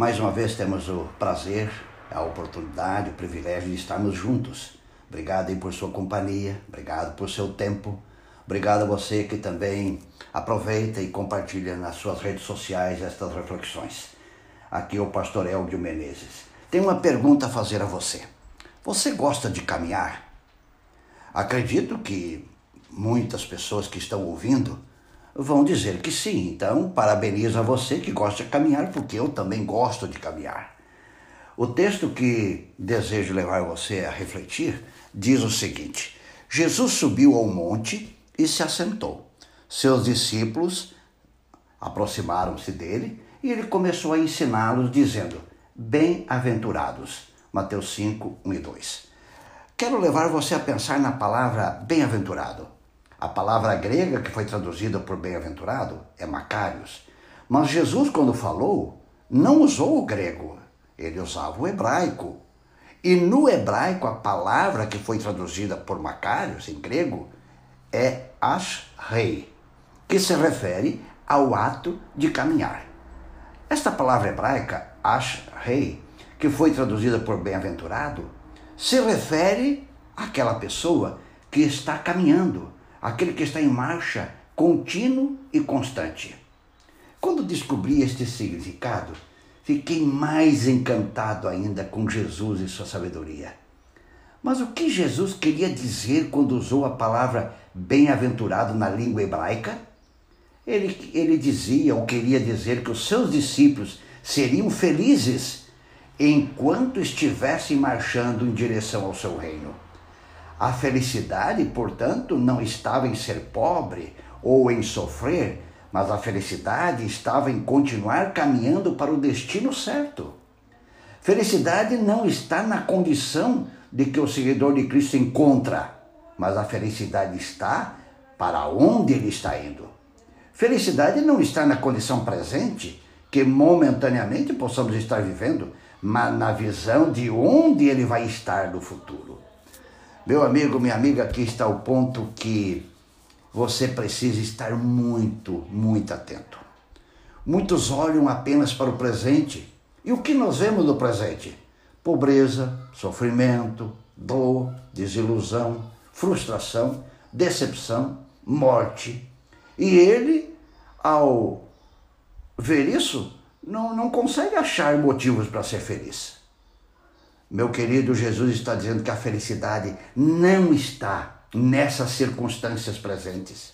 Mais uma vez temos o prazer, a oportunidade, o privilégio de estarmos juntos. Obrigado por sua companhia, obrigado por seu tempo. Obrigado a você que também aproveita e compartilha nas suas redes sociais estas reflexões. Aqui é o pastor Elvio Menezes. Tenho uma pergunta a fazer a você. Você gosta de caminhar? Acredito que muitas pessoas que estão ouvindo vão dizer que sim. Então, parabenizo a você que gosta de caminhar, porque eu também gosto de caminhar. O texto que desejo levar você a refletir diz o seguinte: Jesus subiu ao monte e se assentou. Seus discípulos aproximaram-se dele e ele começou a ensiná-los, dizendo: Bem-aventurados. Mateus 5, 1 e 2. Quero levar você a pensar na palavra bem-aventurado. A palavra grega que foi traduzida por bem-aventurado é Macários. Mas Jesus, quando falou, não usou o grego, ele usava o hebraico. E no hebraico, a palavra que foi traduzida por Macários, em grego, é ashrei, que se refere ao ato de caminhar. Esta palavra hebraica, ashrei, que foi traduzida por bem-aventurado, se refere àquela pessoa que está caminhando, aquele que está em marcha contínuo e constante. Quando descobri este significado, fiquei mais encantado ainda com Jesus e sua sabedoria. Mas o que Jesus queria dizer quando usou a palavra bem-aventurado na língua hebraica? Ele, ele dizia ou queria dizer que os seus discípulos seriam felizes enquanto estivessem marchando em direção ao seu reino. A felicidade, portanto, não estava em ser pobre ou em sofrer, mas a felicidade estava em continuar caminhando para o destino certo. Felicidade não está na condição de que o seguidor de Cristo encontra, mas a felicidade está para onde ele está indo. Felicidade não está na condição presente, que momentaneamente possamos estar vivendo, mas na visão de onde ele vai estar no futuro. Meu amigo, minha amiga, aqui está o ponto que você precisa estar muito, muito atento. Muitos olham apenas para o presente. E o que nós vemos no presente? Pobreza, sofrimento, dor, desilusão, frustração, decepção, morte. E ele, ao ver isso, não, não consegue achar motivos para ser feliz. Meu querido, Jesus está dizendo que a felicidade não está nessas circunstâncias presentes.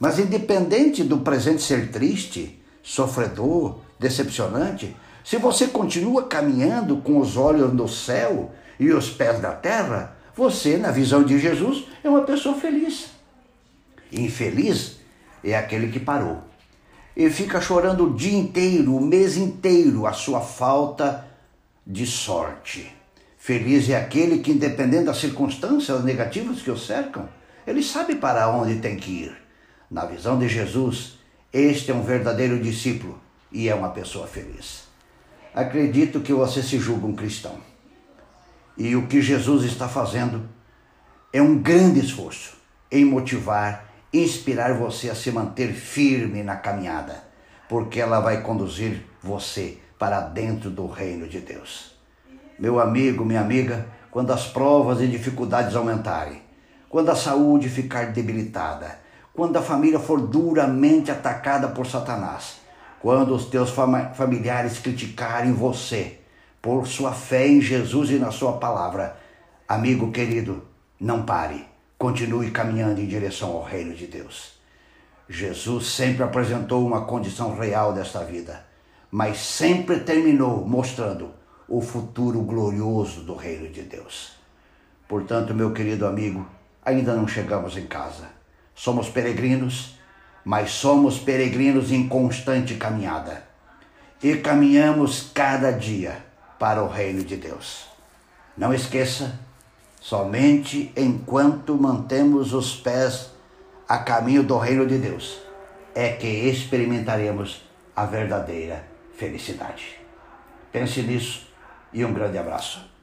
Mas independente do presente ser triste, sofredor, decepcionante, se você continua caminhando com os olhos no céu e os pés na terra, você, na visão de Jesus, é uma pessoa feliz. Infeliz é aquele que parou e fica chorando o dia inteiro, o mês inteiro, a sua falta de sorte. Feliz é aquele que, independente das circunstâncias negativas que o cercam, ele sabe para onde tem que ir. Na visão de Jesus, este é um verdadeiro discípulo e é uma pessoa feliz. Acredito que você se julga um cristão. E o que Jesus está fazendo é um grande esforço em motivar, inspirar você a se manter firme na caminhada, porque ela vai conduzir você para dentro do reino de Deus. Meu amigo, minha amiga, quando as provas e dificuldades aumentarem, quando a saúde ficar debilitada, quando a família for duramente atacada por Satanás, quando os teus familiares criticarem você por sua fé em Jesus e na sua palavra, amigo querido, não pare, continue caminhando em direção ao reino de Deus. Jesus sempre apresentou uma condição real desta vida, mas sempre terminou mostrando o futuro glorioso do reino de Deus. Portanto, meu querido amigo, ainda não chegamos em casa. Somos peregrinos, mas somos peregrinos em constante caminhada. E caminhamos cada dia para o reino de Deus. Não esqueça, somente enquanto mantemos os pés a caminho do reino de Deus é que experimentaremos a verdadeira felicidade. Pense nisso e um grande abraço.